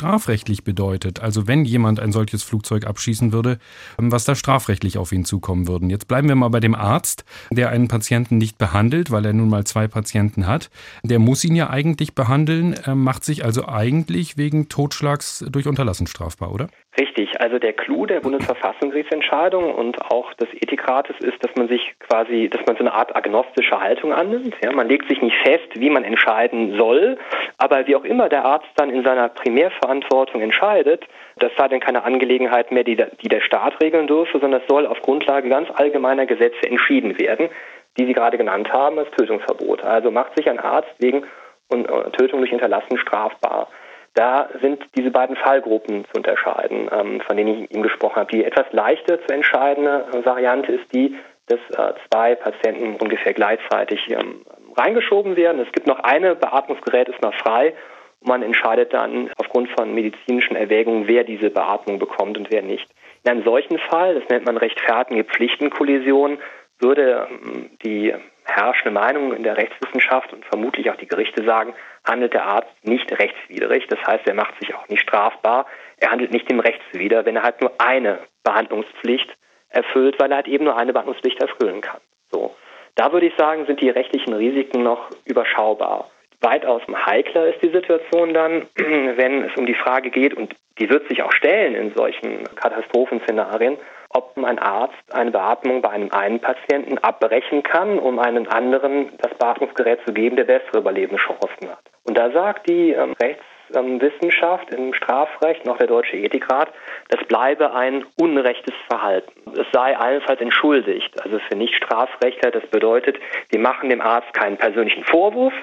strafrechtlich bedeutet. Also wenn jemand ein solches Flugzeug abschießen würde, was da strafrechtlich auf ihn zukommen würden. Jetzt bleiben wir mal bei dem Arzt, der einen Patienten nicht behandelt, weil er nun mal zwei Patienten hat. Der muss ihn ja eigentlich behandeln, macht sich also eigentlich wegen Totschlags durch Unterlassen strafbar, oder? Richtig, also der Clou der Bundesverfassungsgerichtsentscheidung und auch des Ethikrates ist, dass man sich quasi, dass man so eine Art agnostische Haltung annimmt. Ja, man legt sich nicht fest, wie man entscheiden soll, aber wie auch immer der Arzt dann in seiner Primärverantwortung entscheidet, das sei denn keine Angelegenheit mehr, die, die der Staat regeln dürfe, sondern das soll auf Grundlage ganz allgemeiner Gesetze entschieden werden, die Sie gerade genannt haben, als Tötungsverbot. Also macht sich ein Arzt wegen äh, Tötung durch Hinterlassen strafbar. Da sind diese beiden Fallgruppen zu unterscheiden, ähm, von denen ich eben gesprochen habe. Die etwas leichter zu entscheidende Variante ist die, dass äh, zwei Patienten ungefähr gleichzeitig ähm, reingeschoben werden. Es gibt noch eine Beatmungsgerät, ist noch frei. Man entscheidet dann aufgrund von medizinischen Erwägungen, wer diese Beatmung bekommt und wer nicht. In einem solchen Fall, das nennt man rechtfertige Pflichtenkollision, würde ähm, die herrschende Meinung in der Rechtswissenschaft und vermutlich auch die Gerichte sagen, handelt der Arzt nicht rechtswidrig. Das heißt, er macht sich auch nicht strafbar. Er handelt nicht dem Recht zuwider, wenn er halt nur eine Behandlungspflicht erfüllt, weil er halt eben nur eine Behandlungspflicht erfüllen kann. So. Da würde ich sagen, sind die rechtlichen Risiken noch überschaubar. Weitaus heikler ist die Situation dann, <clears throat> wenn es um die Frage geht, und die wird sich auch stellen in solchen Katastrophenszenarien, ob ein Arzt eine Beatmung bei einem einen Patienten abbrechen kann, um einem anderen das Beatmungsgerät zu geben, der bessere Überlebenschancen hat. Und da sagt die ähm, Rechtswissenschaft ähm, im Strafrecht, noch der Deutsche Ethikrat, das bleibe ein unrechtes Verhalten. Es sei allenfalls entschuldigt. Also für Nicht-Strafrechtler, das bedeutet, wir machen dem Arzt keinen persönlichen Vorwurf,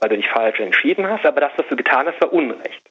weil du dich falsch entschieden hast, aber das, was du getan hast, war Unrecht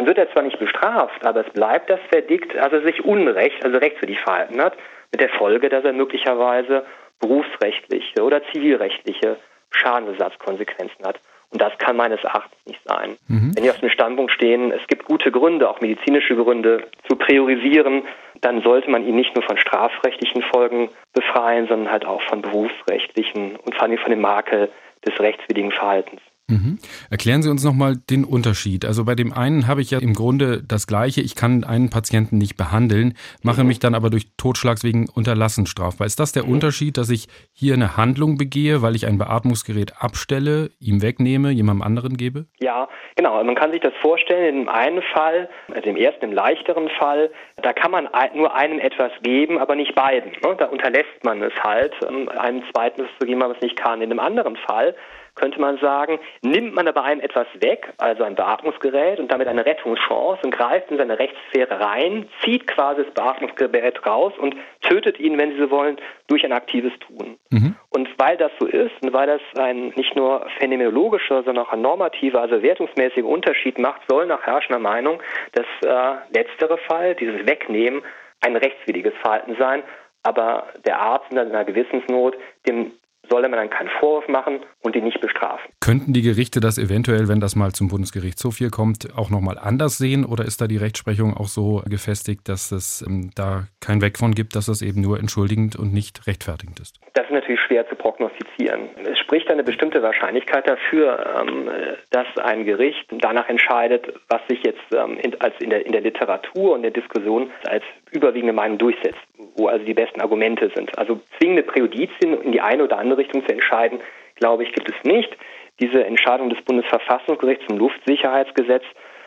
dann wird er zwar nicht bestraft, aber es bleibt das Verdikt, also er sich unrecht, also rechtswidrig verhalten hat, mit der Folge, dass er möglicherweise berufsrechtliche oder zivilrechtliche Schadensersatzkonsequenzen hat. Und das kann meines Erachtens nicht sein. Mhm. Wenn wir auf dem Standpunkt stehen, es gibt gute Gründe, auch medizinische Gründe, zu priorisieren, dann sollte man ihn nicht nur von strafrechtlichen Folgen befreien, sondern halt auch von berufsrechtlichen und vor allem von dem Makel des rechtswidrigen Verhaltens. Mhm. Erklären Sie uns nochmal den Unterschied. Also bei dem einen habe ich ja im Grunde das Gleiche. Ich kann einen Patienten nicht behandeln, mache mhm. mich dann aber durch Totschlags wegen Unterlassen strafbar. Ist das der mhm. Unterschied, dass ich hier eine Handlung begehe, weil ich ein Beatmungsgerät abstelle, ihm wegnehme, jemandem anderen gebe? Ja, genau. Man kann sich das vorstellen, in dem einen Fall, also im ersten, im leichteren Fall, da kann man nur einem etwas geben, aber nicht beiden. Ne? Da unterlässt man es halt, ähm, einem zweiten zu geben, was nicht kann. In dem anderen Fall könnte man sagen, nimmt man aber einem etwas weg, also ein Beatmungsgerät und damit eine Rettungschance und greift in seine Rechtssphäre rein, zieht quasi das Beatmungsgerät raus und tötet ihn, wenn Sie so wollen, durch ein aktives Tun. Mhm. Und weil das so ist und weil das ein nicht nur phänomenologischer, sondern auch ein normativer, also wertungsmäßiger Unterschied macht, soll nach herrschender Meinung das äh, letztere Fall, dieses Wegnehmen, ein rechtswidriges Verhalten sein. Aber der Arzt in einer Gewissensnot, dem solle man dann keinen Vorwurf machen und ihn nicht bestrafen. Könnten die Gerichte das eventuell, wenn das mal zum Bundesgerichtshof hier kommt, auch nochmal anders sehen oder ist da die Rechtsprechung auch so gefestigt, dass es ähm, da kein Weg von gibt, dass das eben nur entschuldigend und nicht rechtfertigend ist? Das ist natürlich schwer zu prognostizieren. Es spricht eine bestimmte Wahrscheinlichkeit dafür, ähm, dass ein Gericht danach entscheidet, was sich jetzt ähm, in, als in der, in der Literatur und der Diskussion als überwiegende Meinung durchsetzt, wo also die besten Argumente sind. Also zwingende Präjudizien in die eine oder andere Richtung zu entscheiden, glaube ich, gibt es nicht. Diese Entscheidung des Bundesverfassungsgerichts zum Luftsicherheitsgesetz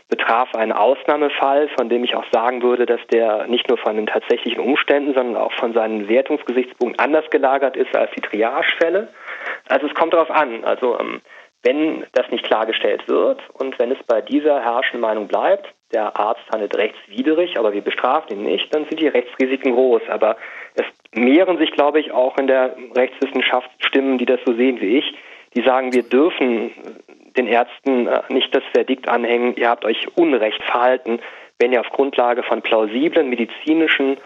betraf einen Ausnahmefall, von dem ich auch sagen würde, dass der nicht nur von den tatsächlichen Umständen, sondern auch von seinen Wertungsgesichtspunkten anders gelagert ist als die Triagefälle. Also es kommt darauf an. Also ähm, wenn das nicht klargestellt wird und wenn es bei dieser herrschenden Meinung bleibt, der Arzt handelt rechtswidrig, aber wir bestrafen ihn nicht, dann sind die Rechtsrisiken groß. Aber es mehren sich, glaube ich, auch in der Rechtswissenschaft Stimmen, die das so sehen wie ich, die sagen, wir dürfen den Ärzten äh, nicht das Verdikt anhängen, ihr habt euch unrecht verhalten, wenn ihr auf Grundlage von plausiblen medizinischen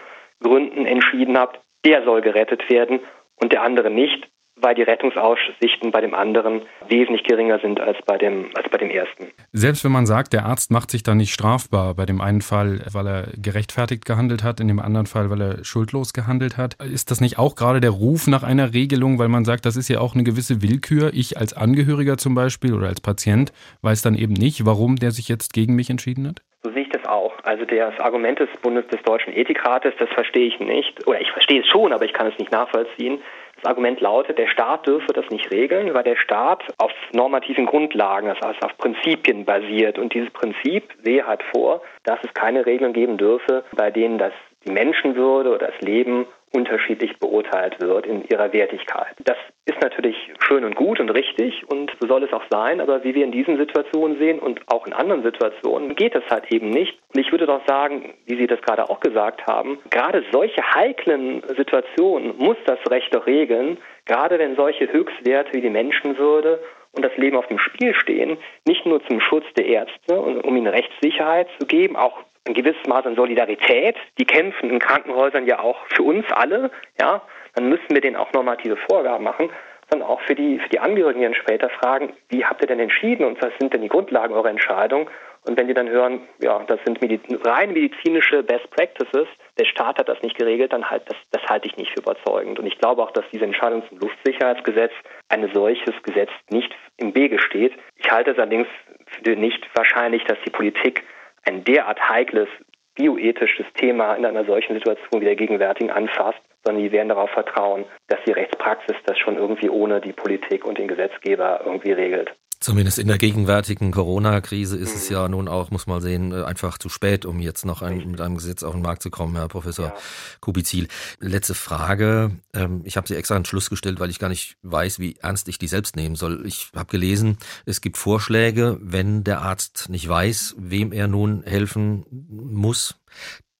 Gründen entschieden habt, der soll gerettet werden und der andere nicht, weil die Rettungsaussichten bei dem anderen wesentlich geringer sind als bei dem, als bei dem ersten. Selbst wenn man sagt, der Arzt macht sich da nicht strafbar, bei dem einen Fall, weil er gerechtfertigt gehandelt hat, in dem anderen Fall, weil er schuldlos gehandelt hat, ist das nicht auch gerade der Ruf nach einer Regelung, weil man sagt, das ist ja auch eine gewisse Willkür. Ich als Angehöriger zum Beispiel oder als Patient weiß dann eben nicht, warum der sich jetzt gegen mich entschieden hat? So sehe ich das auch. Also das Argument des Bundes des Deutschen Ethikrates, das verstehe ich nicht. Oder ich verstehe es schon, aber ich kann es nicht nachvollziehen. Das Argument lautet, der Staat dürfe das nicht regeln, weil der Staat auf normativen Grundlagen, das heißt auf Prinzipien basiert. Und dieses Prinzip sehe halt vor, dass es keine Regeln geben dürfe, bei denen das die Menschenwürde oder das Leben unterschiedlich beurteilt wird in ihrer Wertigkeit. Das ist natürlich schön und gut und richtig und so soll es auch sein, aber wie wir in diesen Situationen sehen und auch in anderen Situationen geht es halt eben nicht. Und ich würde doch sagen, wie Sie das gerade auch gesagt haben, gerade solche heiklen Situationen muss das Recht doch regeln, gerade wenn solche Höchstwerte wie die Menschenwürde und das Leben auf dem Spiel stehen, nicht nur zum Schutz der Ärzte und um ihnen Rechtssicherheit zu geben, auch ein gewisses Maß an Solidarität. Die kämpfen in Krankenhäusern ja auch für uns alle, ja. Dann müssen wir denen auch normative Vorgaben machen, sondern auch für die, für die Angehörigen, dann später fragen, wie habt ihr denn entschieden und was sind denn die Grundlagen eurer Entscheidung? Und wenn die dann hören, ja, das sind Mediz rein medizinische Best Practices, der Staat hat das nicht geregelt, dann halt, das, das halte ich nicht für überzeugend. Und ich glaube auch, dass diese Entscheidung zum Luftsicherheitsgesetz ein solches Gesetz nicht im Wege steht. Ich halte es allerdings für nicht wahrscheinlich, dass die Politik ein derart heikles bioethisches Thema in einer solchen Situation wie der gegenwärtigen anfasst, sondern die werden darauf vertrauen, dass die Rechtspraxis das schon irgendwie ohne die Politik und den Gesetzgeber irgendwie regelt. Zumindest in der gegenwärtigen Corona-Krise ist es ja nun auch, muss man sehen, äh, einfach zu spät, um jetzt noch ein, mit einem Gesetz auf den Markt zu kommen, Herr Professor ja. Kubizil. Letzte Frage. Ähm, ich habe sie extra an Schluss gestellt, weil ich gar nicht weiß, wie ernst ich die selbst nehmen soll. Ich habe gelesen, es gibt Vorschläge, wenn der Arzt nicht weiß, wem er nun helfen muss,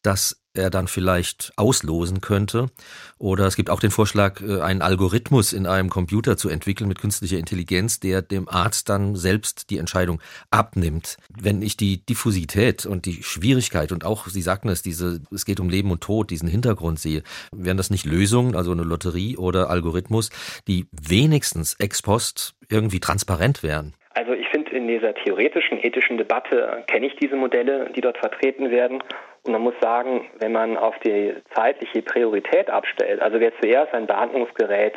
dass er dann vielleicht auslosen könnte. Oder es gibt auch den Vorschlag, äh, einen Algorithmus in einem Computer zu entwickeln mit künstlicher Intelligenz, der dem Arzt dann selbst die Entscheidung abnimmt. Wenn ich die Diffusität und die Schwierigkeit und auch, Sie sagten es, diese, es geht um Leben und Tod, diesen Hintergrund sehe, wären das nicht Lösungen, also eine Lotterie oder Algorithmus, die wenigstens ex post irgendwie transparent wären? Also ich finde, in dieser theoretischen, ethischen Debatte kenne ich diese Modelle, die dort vertreten werden. Und man muss sagen, wenn man auf die zeitliche Priorität abstellt, also wer zuerst ein Beatmungsgerät,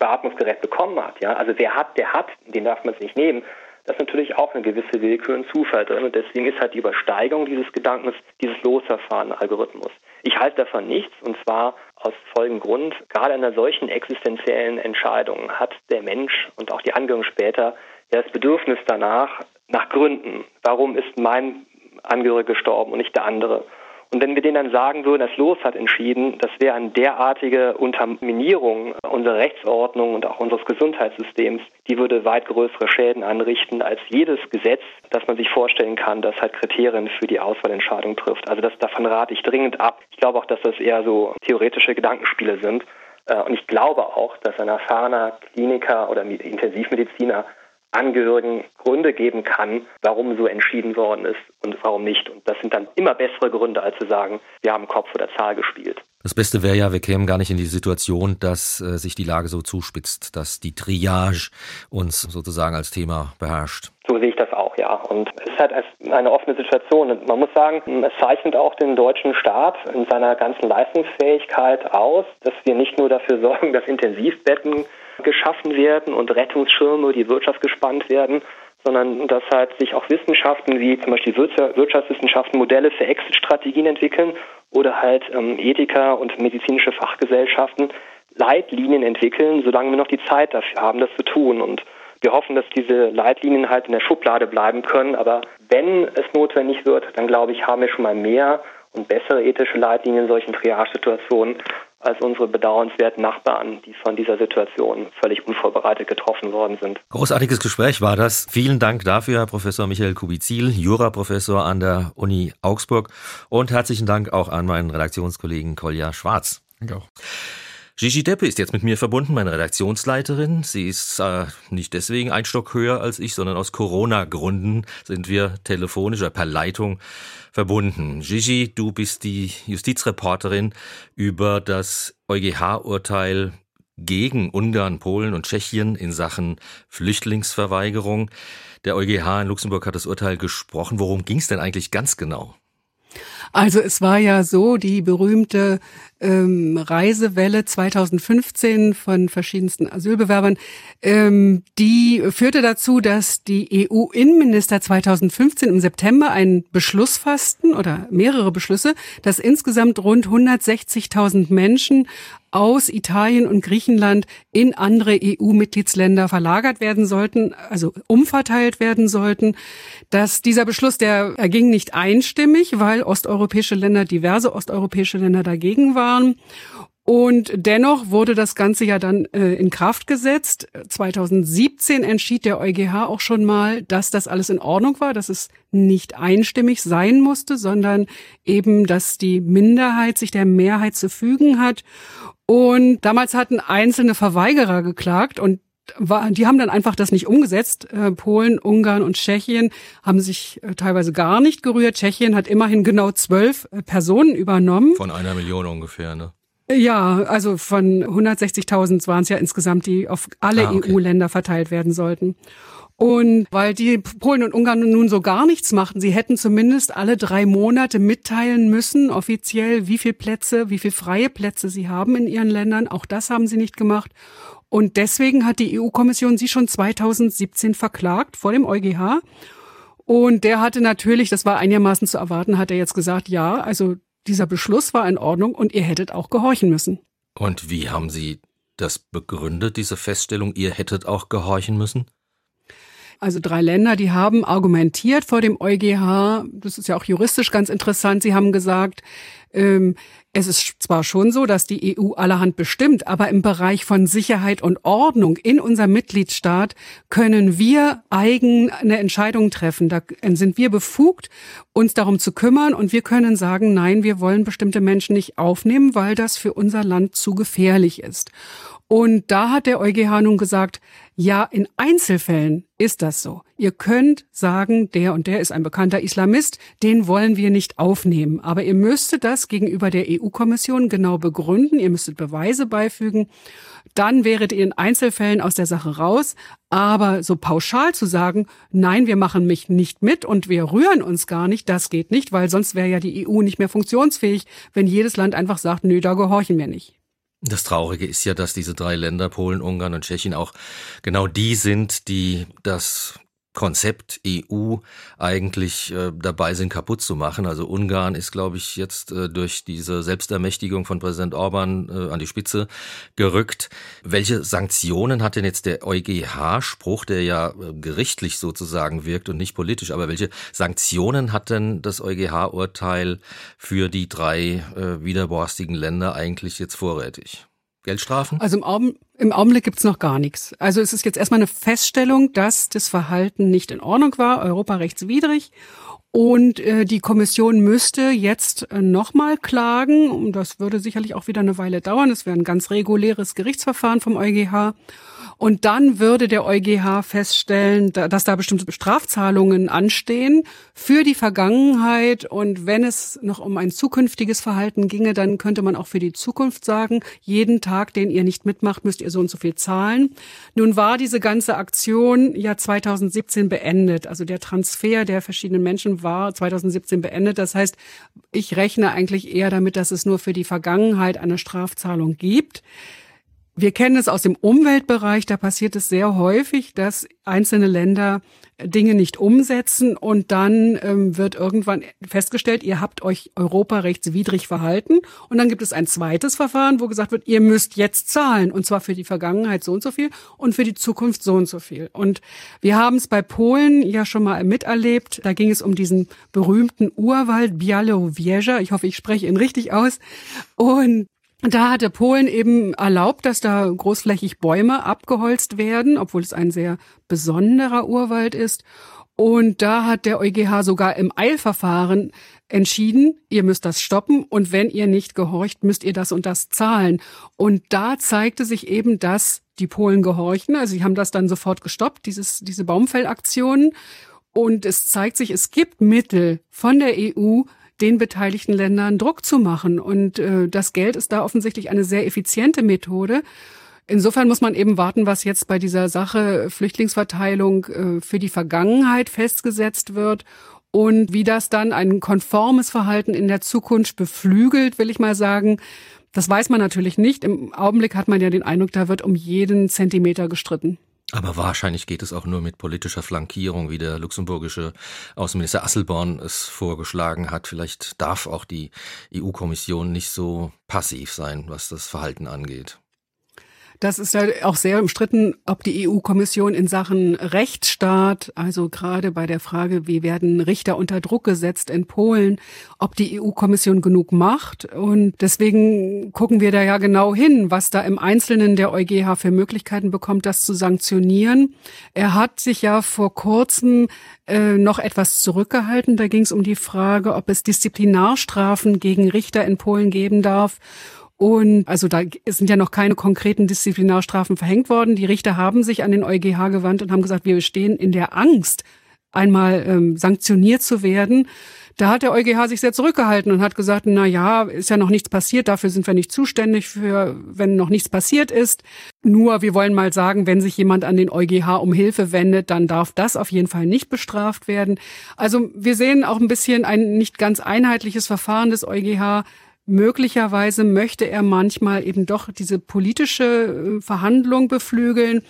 Beatmungsgerät bekommen hat, ja, also wer hat, der hat, den darf man es nicht nehmen, das ist natürlich auch eine gewisse Willkür und Zufall drin. Und deswegen ist halt die Übersteigung dieses Gedankens dieses Losverfahren Algorithmus. Ich halte davon nichts und zwar aus folgendem Grund. Gerade in einer solchen existenziellen Entscheidung hat der Mensch und auch die Angehörigen später das Bedürfnis danach, nach Gründen. Warum ist mein Angehöriger gestorben und nicht der andere? Und wenn wir denen dann sagen würden, das Los hat entschieden, das wäre eine derartige Unterminierung unserer Rechtsordnung und auch unseres Gesundheitssystems, die würde weit größere Schäden anrichten als jedes Gesetz, das man sich vorstellen kann, das halt Kriterien für die Auswahlentscheidung trifft. Also das, davon rate ich dringend ab. Ich glaube auch, dass das eher so theoretische Gedankenspiele sind. Äh, und ich glaube auch, dass ein erfahrener Kliniker oder Intensivmediziner Angehörigen Gründe geben kann, warum so entschieden worden ist und warum nicht. Und das sind dann immer bessere Gründe, als zu sagen, wir haben Kopf oder Zahl gespielt. Das Beste wäre ja, wir kämen gar nicht in die Situation, dass äh, sich die Lage so zuspitzt, dass die Triage uns sozusagen als Thema beherrscht. So sehe ich das auch, ja. Und es ist halt eine offene Situation. Und man muss sagen, es zeichnet auch den deutschen Staat in seiner ganzen Leistungsfähigkeit aus, dass wir nicht nur dafür sorgen, dass Intensivbetten geschaffen werden und Rettungsschirme, die Wirtschaft gespannt werden, sondern dass halt sich auch Wissenschaften wie zum Beispiel Wirtschaftswissenschaften Modelle für Exit-Strategien entwickeln oder halt ähm, Ethiker und medizinische Fachgesellschaften Leitlinien entwickeln, solange wir noch die Zeit dafür haben, das zu tun. Und wir hoffen, dass diese Leitlinien halt in der Schublade bleiben können. Aber wenn es notwendig wird, dann glaube ich, haben wir schon mal mehr und bessere ethische Leitlinien in solchen Triage-Situationen als unsere bedauernswerten Nachbarn, die von dieser Situation völlig unvorbereitet getroffen worden sind. Großartiges Gespräch war das. Vielen Dank dafür, Herr Professor Michael Kubizil, Juraprofessor an der Uni Augsburg. Und herzlichen Dank auch an meinen Redaktionskollegen Kolja Schwarz. Danke auch. Gigi Deppe ist jetzt mit mir verbunden, meine Redaktionsleiterin. Sie ist äh, nicht deswegen ein Stock höher als ich, sondern aus Corona-Gründen sind wir telefonisch oder per Leitung verbunden. Gigi, du bist die Justizreporterin über das EuGH-Urteil gegen Ungarn, Polen und Tschechien in Sachen Flüchtlingsverweigerung. Der EuGH in Luxemburg hat das Urteil gesprochen. Worum ging es denn eigentlich ganz genau? Also es war ja so, die berühmte ähm, Reisewelle 2015 von verschiedensten Asylbewerbern, ähm, die führte dazu, dass die EU-Innenminister 2015 im September einen Beschluss fassten oder mehrere Beschlüsse, dass insgesamt rund 160.000 Menschen aus Italien und Griechenland in andere EU-Mitgliedsländer verlagert werden sollten, also umverteilt werden sollten. Dass dieser Beschluss, der erging nicht einstimmig, weil osteuropäische Länder, diverse osteuropäische Länder dagegen waren. Und dennoch wurde das Ganze ja dann äh, in Kraft gesetzt. 2017 entschied der EuGH auch schon mal, dass das alles in Ordnung war, dass es nicht einstimmig sein musste, sondern eben, dass die Minderheit sich der Mehrheit zu fügen hat. Und damals hatten einzelne Verweigerer geklagt und war, die haben dann einfach das nicht umgesetzt. Äh, Polen, Ungarn und Tschechien haben sich äh, teilweise gar nicht gerührt. Tschechien hat immerhin genau zwölf äh, Personen übernommen. Von einer Million ungefähr, ne? Ja, also von 160.000 waren es ja insgesamt, die auf alle ah, okay. EU-Länder verteilt werden sollten. Und weil die Polen und Ungarn nun so gar nichts machten, sie hätten zumindest alle drei Monate mitteilen müssen, offiziell, wie viel Plätze, wie viel freie Plätze sie haben in ihren Ländern. Auch das haben sie nicht gemacht. Und deswegen hat die EU-Kommission sie schon 2017 verklagt vor dem EuGH. Und der hatte natürlich, das war einigermaßen zu erwarten, hat er jetzt gesagt, ja, also dieser Beschluss war in Ordnung und ihr hättet auch gehorchen müssen. Und wie haben Sie das begründet, diese Feststellung, ihr hättet auch gehorchen müssen? Also drei Länder, die haben argumentiert vor dem EuGH, das ist ja auch juristisch ganz interessant, sie haben gesagt, ähm, es ist zwar schon so, dass die EU allerhand bestimmt, aber im Bereich von Sicherheit und Ordnung in unserem Mitgliedstaat können wir eigene Entscheidungen treffen. Da sind wir befugt, uns darum zu kümmern und wir können sagen, nein, wir wollen bestimmte Menschen nicht aufnehmen, weil das für unser Land zu gefährlich ist. Und da hat der EuGH nun gesagt, ja, in Einzelfällen ist das so. Ihr könnt sagen, der und der ist ein bekannter Islamist, den wollen wir nicht aufnehmen. Aber ihr müsstet das gegenüber der EU-Kommission genau begründen, ihr müsstet Beweise beifügen. Dann wäret ihr in Einzelfällen aus der Sache raus. Aber so pauschal zu sagen, nein, wir machen mich nicht mit und wir rühren uns gar nicht, das geht nicht, weil sonst wäre ja die EU nicht mehr funktionsfähig, wenn jedes Land einfach sagt, nö, da gehorchen wir nicht. Das Traurige ist ja, dass diese drei Länder, Polen, Ungarn und Tschechien, auch genau die sind, die das Konzept EU eigentlich äh, dabei sind, kaputt zu machen. Also Ungarn ist, glaube ich, jetzt äh, durch diese Selbstermächtigung von Präsident Orban äh, an die Spitze gerückt. Welche Sanktionen hat denn jetzt der EuGH-Spruch, der ja äh, gerichtlich sozusagen wirkt und nicht politisch, aber welche Sanktionen hat denn das EuGH-Urteil für die drei äh, widerborstigen Länder eigentlich jetzt vorrätig? Geldstrafen? Also im, Augen, im Augenblick gibt's noch gar nichts. Also es ist jetzt erstmal eine Feststellung, dass das Verhalten nicht in Ordnung war, europarechtswidrig. Und äh, die Kommission müsste jetzt äh, nochmal klagen. Und das würde sicherlich auch wieder eine Weile dauern. Es wäre ein ganz reguläres Gerichtsverfahren vom EuGH. Und dann würde der EuGH feststellen, dass da bestimmte Strafzahlungen anstehen für die Vergangenheit. Und wenn es noch um ein zukünftiges Verhalten ginge, dann könnte man auch für die Zukunft sagen, jeden Tag, den ihr nicht mitmacht, müsst ihr so und so viel zahlen. Nun war diese ganze Aktion ja 2017 beendet. Also der Transfer der verschiedenen Menschen war 2017 beendet. Das heißt, ich rechne eigentlich eher damit, dass es nur für die Vergangenheit eine Strafzahlung gibt. Wir kennen es aus dem Umweltbereich, da passiert es sehr häufig, dass einzelne Länder Dinge nicht umsetzen und dann ähm, wird irgendwann festgestellt, ihr habt euch europarechtswidrig verhalten. Und dann gibt es ein zweites Verfahren, wo gesagt wird, ihr müsst jetzt zahlen. Und zwar für die Vergangenheit so und so viel und für die Zukunft so und so viel. Und wir haben es bei Polen ja schon mal miterlebt, da ging es um diesen berühmten Urwald Białowieża, ich hoffe, ich spreche ihn richtig aus. Und da hatte Polen eben erlaubt, dass da großflächig Bäume abgeholzt werden, obwohl es ein sehr besonderer Urwald ist. Und da hat der EuGH sogar im Eilverfahren entschieden, ihr müsst das stoppen und wenn ihr nicht gehorcht, müsst ihr das und das zahlen. Und da zeigte sich eben, dass die Polen gehorchen. Also sie haben das dann sofort gestoppt, dieses, diese Baumfellaktionen. Und es zeigt sich, es gibt Mittel von der EU, den beteiligten Ländern Druck zu machen. Und äh, das Geld ist da offensichtlich eine sehr effiziente Methode. Insofern muss man eben warten, was jetzt bei dieser Sache Flüchtlingsverteilung äh, für die Vergangenheit festgesetzt wird und wie das dann ein konformes Verhalten in der Zukunft beflügelt, will ich mal sagen. Das weiß man natürlich nicht. Im Augenblick hat man ja den Eindruck, da wird um jeden Zentimeter gestritten. Aber wahrscheinlich geht es auch nur mit politischer Flankierung, wie der luxemburgische Außenminister Asselborn es vorgeschlagen hat. Vielleicht darf auch die EU-Kommission nicht so passiv sein, was das Verhalten angeht. Das ist halt auch sehr umstritten, ob die EU-Kommission in Sachen Rechtsstaat, also gerade bei der Frage, wie werden Richter unter Druck gesetzt in Polen, ob die EU-Kommission genug macht. Und deswegen gucken wir da ja genau hin, was da im Einzelnen der EuGH für Möglichkeiten bekommt, das zu sanktionieren. Er hat sich ja vor kurzem äh, noch etwas zurückgehalten. Da ging es um die Frage, ob es Disziplinarstrafen gegen Richter in Polen geben darf. Und also da sind ja noch keine konkreten Disziplinarstrafen verhängt worden. Die Richter haben sich an den EuGH gewandt und haben gesagt, wir stehen in der Angst, einmal ähm, sanktioniert zu werden. Da hat der EuGH sich sehr zurückgehalten und hat gesagt, na ja, ist ja noch nichts passiert, dafür sind wir nicht zuständig für, wenn noch nichts passiert ist. Nur wir wollen mal sagen, wenn sich jemand an den EuGH um Hilfe wendet, dann darf das auf jeden Fall nicht bestraft werden. Also wir sehen auch ein bisschen ein nicht ganz einheitliches Verfahren des EuGH möglicherweise möchte er manchmal eben doch diese politische äh, Verhandlung beflügeln.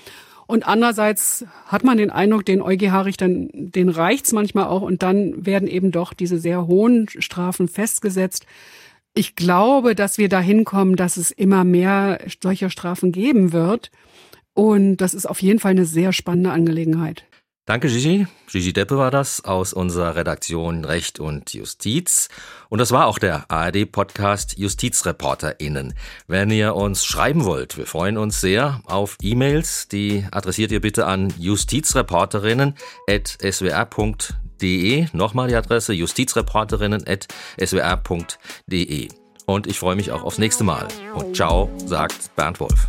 Und andererseits hat man den Eindruck, den EuGH-Richtern, den reicht's manchmal auch und dann werden eben doch diese sehr hohen Strafen festgesetzt. Ich glaube, dass wir dahin kommen, dass es immer mehr solcher Strafen geben wird. Und das ist auf jeden Fall eine sehr spannende Angelegenheit. Danke, Gigi. Gigi Deppe war das aus unserer Redaktion Recht und Justiz. Und das war auch der ARD-Podcast JustizreporterInnen. Wenn ihr uns schreiben wollt, wir freuen uns sehr auf E-Mails. Die adressiert ihr bitte an justizreporterinnen.swr.de. Nochmal die Adresse justizreporterinnen.swr.de. Und ich freue mich auch aufs nächste Mal. Und ciao, sagt Bernd Wolf.